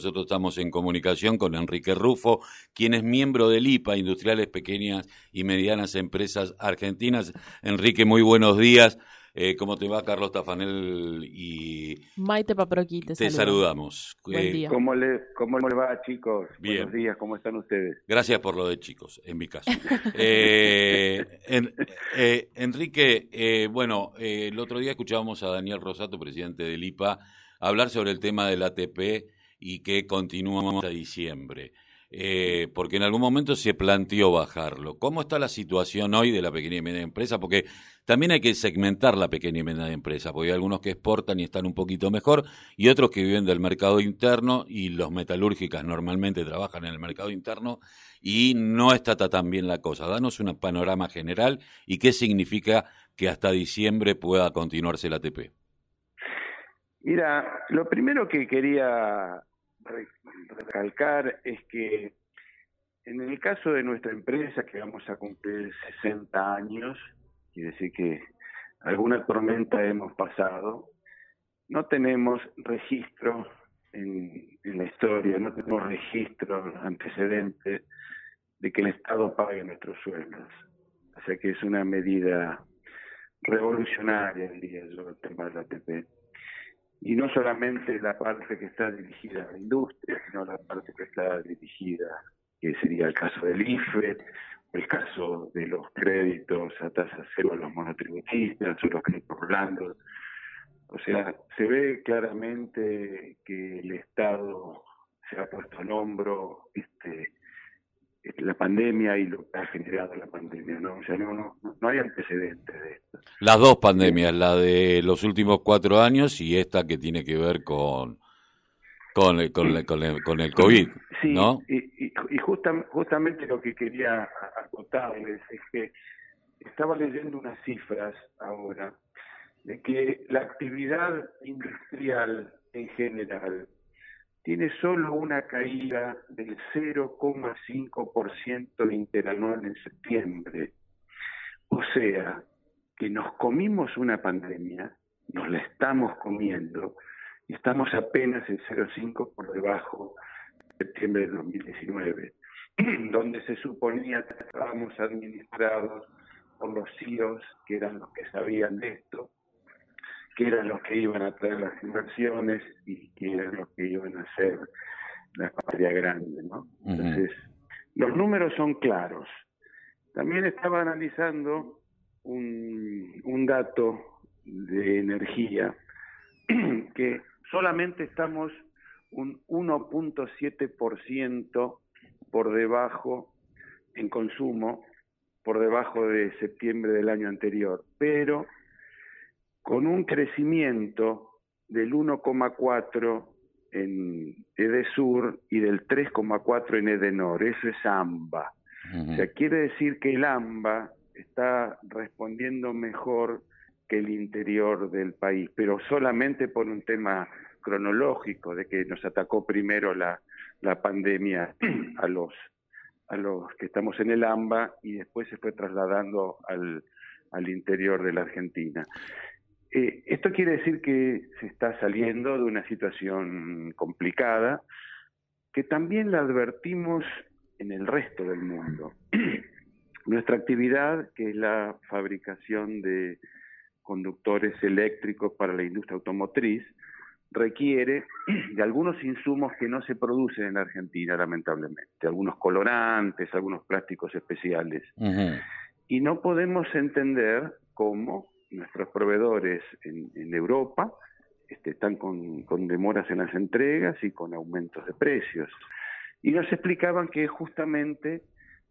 Nosotros estamos en comunicación con Enrique Rufo, quien es miembro del IPA, Industriales Pequeñas y Medianas Empresas Argentinas. Enrique, muy buenos días. Eh, ¿Cómo te va, Carlos Tafanel y Maite Paproqui? Te, te saludamos. Buen Eh, día. ¿Cómo le, ¿Cómo le va, chicos? Bien. Buenos días, ¿cómo están ustedes? Gracias por lo de chicos, en mi caso. Eh, en- eh, Enrique, eh, bueno, eh, el otro día escuchábamos a Daniel Rosato, presidente del IPA, hablar sobre el tema del ATP y que continuamos hasta diciembre. Eh, porque en algún momento se planteó bajarlo. ¿Cómo está la situación hoy de la pequeña y media empresa? Porque también hay que segmentar la pequeña y media empresa, porque hay algunos que exportan y están un poquito mejor, y otros que viven del mercado interno, y los metalúrgicas normalmente trabajan en el mercado interno, y no está ta- tan bien la cosa. Danos un panorama general y qué significa que hasta diciembre pueda continuarse la ATP. Mira, lo primero que quería recalcar es que en el caso de nuestra empresa, que vamos a cumplir 60 años, quiere decir que alguna tormenta hemos pasado, no tenemos registro en, la historia, no tenemos registro antecedente de que el Estado pague nuestros sueldos. O sea que es una medida revolucionaria, diría yo, el tema de la ATP. Y no solamente la parte que está dirigida a la industria, sino la parte que está dirigida, que sería el caso del IFE, el caso de los créditos a tasa cero a los monotributistas, o los créditos blandos. O sea, se ve claramente que el Estado se ha puesto al hombro este, la pandemia y lo que ha generado la pandemia, ¿no? O sea, no, no, no hay antecedentes de esto. Las dos pandemias, la de los últimos cuatro años y esta que tiene que ver con, con, el, con, el, con, el, con el COVID, Sí, ¿no? y, y, y justam- justamente lo que quería acotarles es que estaba leyendo unas cifras ahora de que la actividad industrial en general tiene solo una caída del 0,5% interanual en septiembre. O sea, que nos comimos una pandemia, nos la estamos comiendo, estamos apenas en 0,5 por debajo de septiembre de 2019, donde se suponía que estábamos administrados por los CIOs, que eran los que sabían de esto, que eran los que iban a traer las inversiones y que eran los que iban a hacer la patria grande, ¿no? Entonces, los números son claros. También estaba analizando un, un dato de energía que solamente estamos un 1.7% por debajo en consumo, por debajo de septiembre del año anterior, pero con un crecimiento del 1,4 en EDESUR y del 3,4 en EDENOR. Eso es AMBA. O sea, quiere decir que el AMBA está respondiendo mejor que el interior del país, pero solamente por un tema cronológico, de que nos atacó primero la, la pandemia a los, a los que estamos en el AMBA y después se fue trasladando al, al interior de la Argentina. Eh, esto quiere decir que se está saliendo de una situación complicada, que también la advertimos en el resto del mundo. Nuestra actividad, que es la fabricación de conductores eléctricos para la industria automotriz, requiere de algunos insumos que no se producen en Argentina, lamentablemente, algunos colorantes, algunos plásticos especiales. Y no podemos entender cómo nuestros proveedores en, en Europa este, están con, con demoras en las entregas y con aumentos de precios. Y nos explicaban que justamente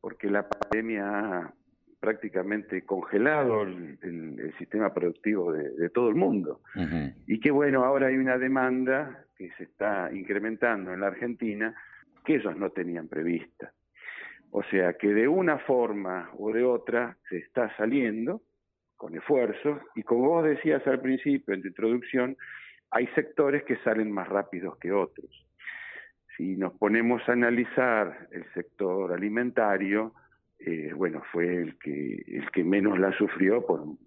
porque la pandemia ha prácticamente congelado el, el- el sistema productivo de, de todo el mundo. Y que bueno, ahora hay una demanda que se está incrementando en la Argentina que ellos no tenían prevista. O sea que de una forma o de otra se está saliendo con esfuerzo y como vos decías al principio en tu introducción, hay sectores que salen más rápidos que otros. Si nos ponemos a analizar el sector alimentario, eh, bueno, fue el que, el que menos la sufrió por un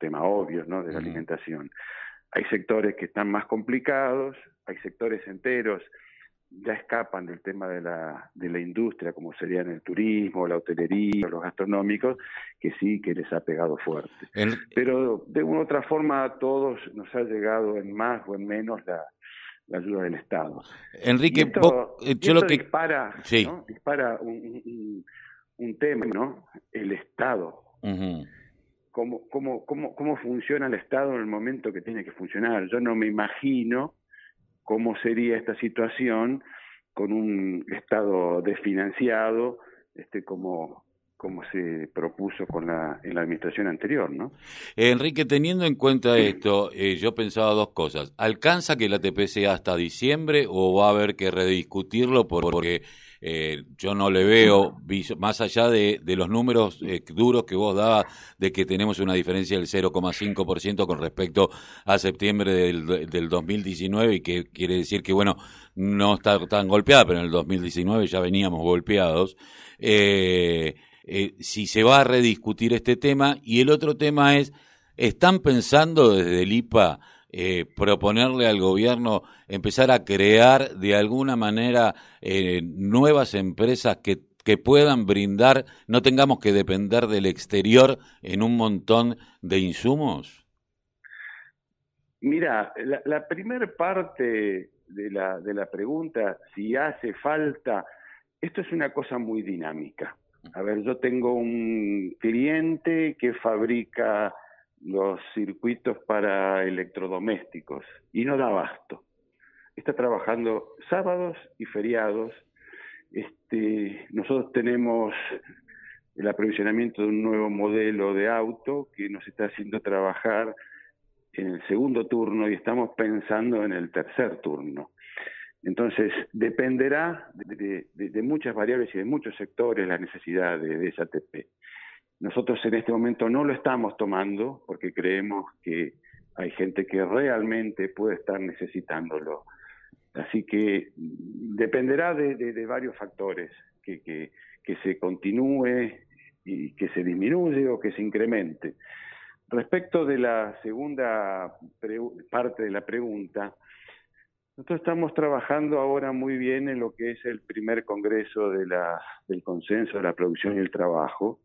tema obvio, ¿no? De la alimentación. Hay sectores que están más complicados, hay sectores enteros ya escapan del tema de la, de la industria, como serían el turismo, la hotelería, los gastronómicos, que sí que les ha pegado fuerte. Pero de una u otra forma a todos nos ha llegado en más o en menos la, ayuda del Estado. Enrique, eh, yo lo que dispara, dispara un, un, tema, ¿no? El Estado. cómo, cómo, cómo, cómo funciona el Estado en el momento que tiene que funcionar. Yo no me imagino cómo sería esta situación con un Estado desfinanciado, este, como, como se propuso con la, en la administración anterior, ¿no? Enrique, teniendo en cuenta esto, eh, yo pensaba dos cosas. ¿Alcanza que la TP sea hasta diciembre o va a haber que rediscutirlo porque eh, yo no le veo, más allá de, los números eh, duros que vos dabas, de que tenemos una diferencia del 0,5% con respecto a septiembre del, del 2019 y que quiere decir que, bueno, no está tan golpeada, pero en el 2019 ya veníamos golpeados. Eh, si se va a rediscutir este tema y el otro tema es, ¿están pensando desde el IPA eh, proponerle al gobierno empezar a crear de alguna manera eh, nuevas empresas que, que puedan brindar, no tengamos que depender del exterior en un montón de insumos? Mira, la, la primera parte de la, de la pregunta, si hace falta, esto es una cosa muy dinámica. A ver, yo tengo un cliente que fabrica los circuitos para electrodomésticos y no da abasto. Está trabajando sábados y feriados. Este, nosotros tenemos el aprovisionamiento de un nuevo modelo de auto que nos está haciendo trabajar en el segundo turno y estamos pensando en el tercer turno. Entonces, dependerá de, muchas variables y de muchos sectores la necesidad de, esa ATP. Nosotros en este momento no lo estamos tomando porque creemos que hay gente que realmente puede estar necesitándolo. Así que dependerá de, varios factores, que, que, se continúe y que se disminuye o que se incremente. Respecto de la segunda parte de la pregunta, nosotros estamos trabajando ahora muy bien en lo que es el primer congreso de la, del consenso de la producción y el trabajo,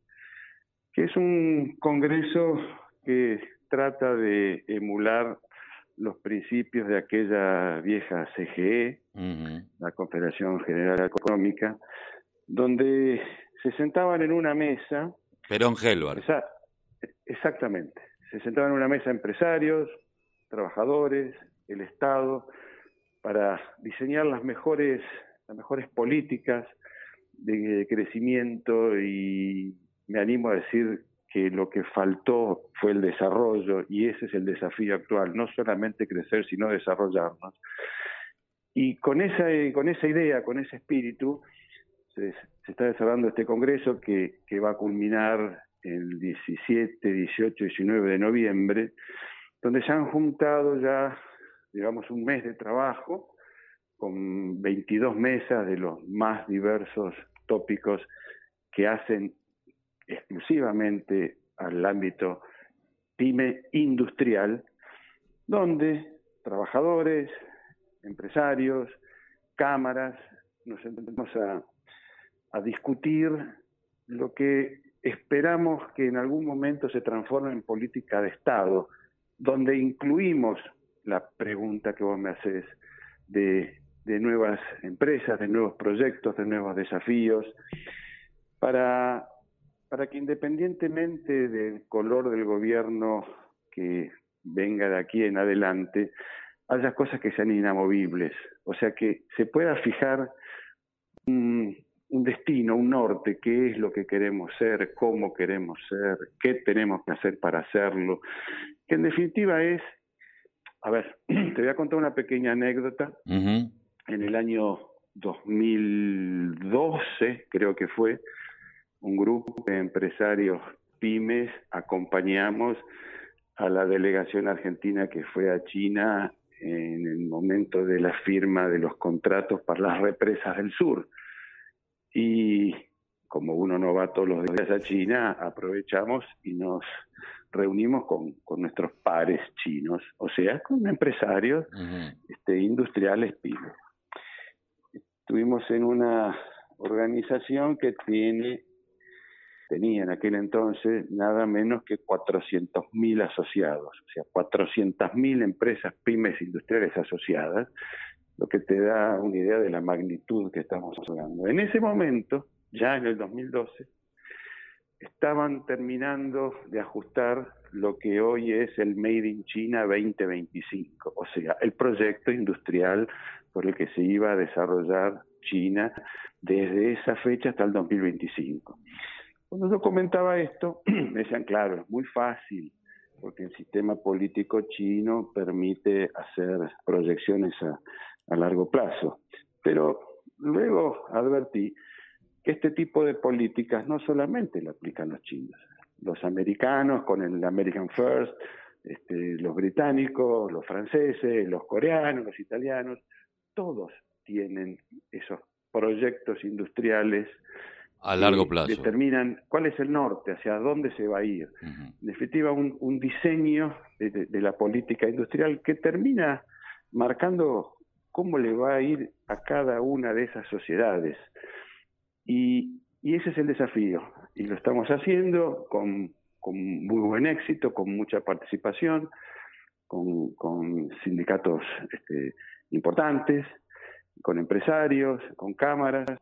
que es un congreso que trata de emular los principios de aquella vieja CGE, la Confederación General Económica, donde se sentaban en una mesa. Perón Helvar. exactamente. Se sentaban en una mesa empresarios, trabajadores, el Estado, para diseñar las mejores, las mejores políticas de crecimiento y me animo a decir que lo que faltó fue el desarrollo y ese es el desafío actual, no solamente crecer, sino desarrollarnos. Y con esa, con esa idea, con ese espíritu, se, está desarrollando este congreso que, que va a culminar el 17, 18, 19 de noviembre, donde se han juntado ya digamos, un mes de trabajo con 22 mesas de los más diversos tópicos que hacen exclusivamente al ámbito pyme industrial, donde trabajadores, empresarios, cámaras, nos empezamos a, discutir lo que esperamos que en algún momento se transforme en política de Estado, donde incluimos la pregunta que vos me haces de nuevas empresas, de nuevos proyectos, de nuevos desafíos, para, para que independientemente del color del gobierno que venga de aquí en adelante, haya cosas que sean inamovibles, o sea, que se pueda fijar un, un, destino, un norte, qué es lo que queremos ser, cómo queremos ser, qué tenemos que hacer para hacerlo, que en definitiva es a ver, te voy a contar una pequeña anécdota. En el año 2012, creo que fue, un grupo de empresarios pymes acompañamos a la delegación argentina que fue a China en el momento de la firma de los contratos para las represas del sur. Y como uno no va todos los días a China, aprovechamos y nos reunimos con, con nuestros pares chinos, o sea, con empresarios este, industriales pymes. estuvimos en una organización que tiene, tenía en aquel entonces nada menos que 400.000 asociados, o sea, 400.000 empresas pymes industriales asociadas, lo que te da una idea de la magnitud que estamos hablando. En ese momento, ya en el 2012, estaban terminando de ajustar lo que hoy es el Made in China 2025, o sea, el proyecto industrial por el que se iba a desarrollar China desde esa fecha hasta el 2025. Cuando yo comentaba esto, me decían, claro, es muy fácil, porque el sistema político chino permite hacer proyecciones a, largo plazo. Pero luego advertí que este tipo de políticas no solamente lo aplican los chinos, los americanos con el American First, este, los británicos, los franceses, los coreanos, los italianos, todos tienen esos proyectos industriales a largo plazo. Determinan cuál es el norte, hacia dónde se va a ir. En definitiva, un, diseño de, la política industrial que termina marcando cómo le va a ir a cada una de esas sociedades. Y, ese es el desafío. Y lo estamos haciendo con, muy buen éxito, con mucha participación, con, sindicatos este, importantes, con empresarios, con cámaras,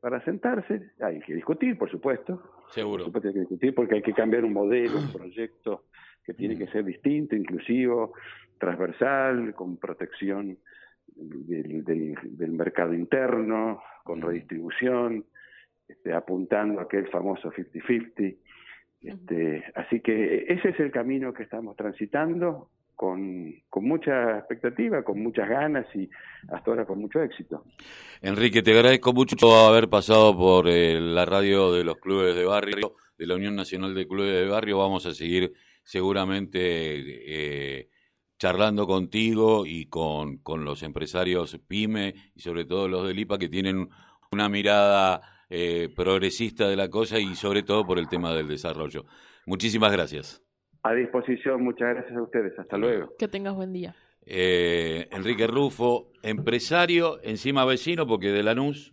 para sentarse. Hay que discutir, por supuesto. Seguro. Por supuesto hay que discutir porque hay que cambiar un modelo, un proyecto que tiene que ser distinto, inclusivo, transversal, con protección del, mercado interno, con redistribución, este, apuntando a aquel famoso 50-50. Este, así que ese es el camino que estamos transitando con, mucha expectativa, con muchas ganas y hasta ahora con mucho éxito. Enrique, te agradezco mucho haber pasado por eh, la radio de los clubes de barrio, de la Unión Nacional de Clubes de Barrio. Vamos a seguir seguramente eh, charlando contigo y con, con, los empresarios PYME y sobre todo los del IPA que tienen una mirada eh, progresista de la cosa y sobre todo por el tema del desarrollo. Muchísimas gracias. A disposición, muchas gracias a ustedes. Hasta luego. Que tengas buen día. Eh, Enrique Rufo, empresario, encima vecino, porque de Lanús,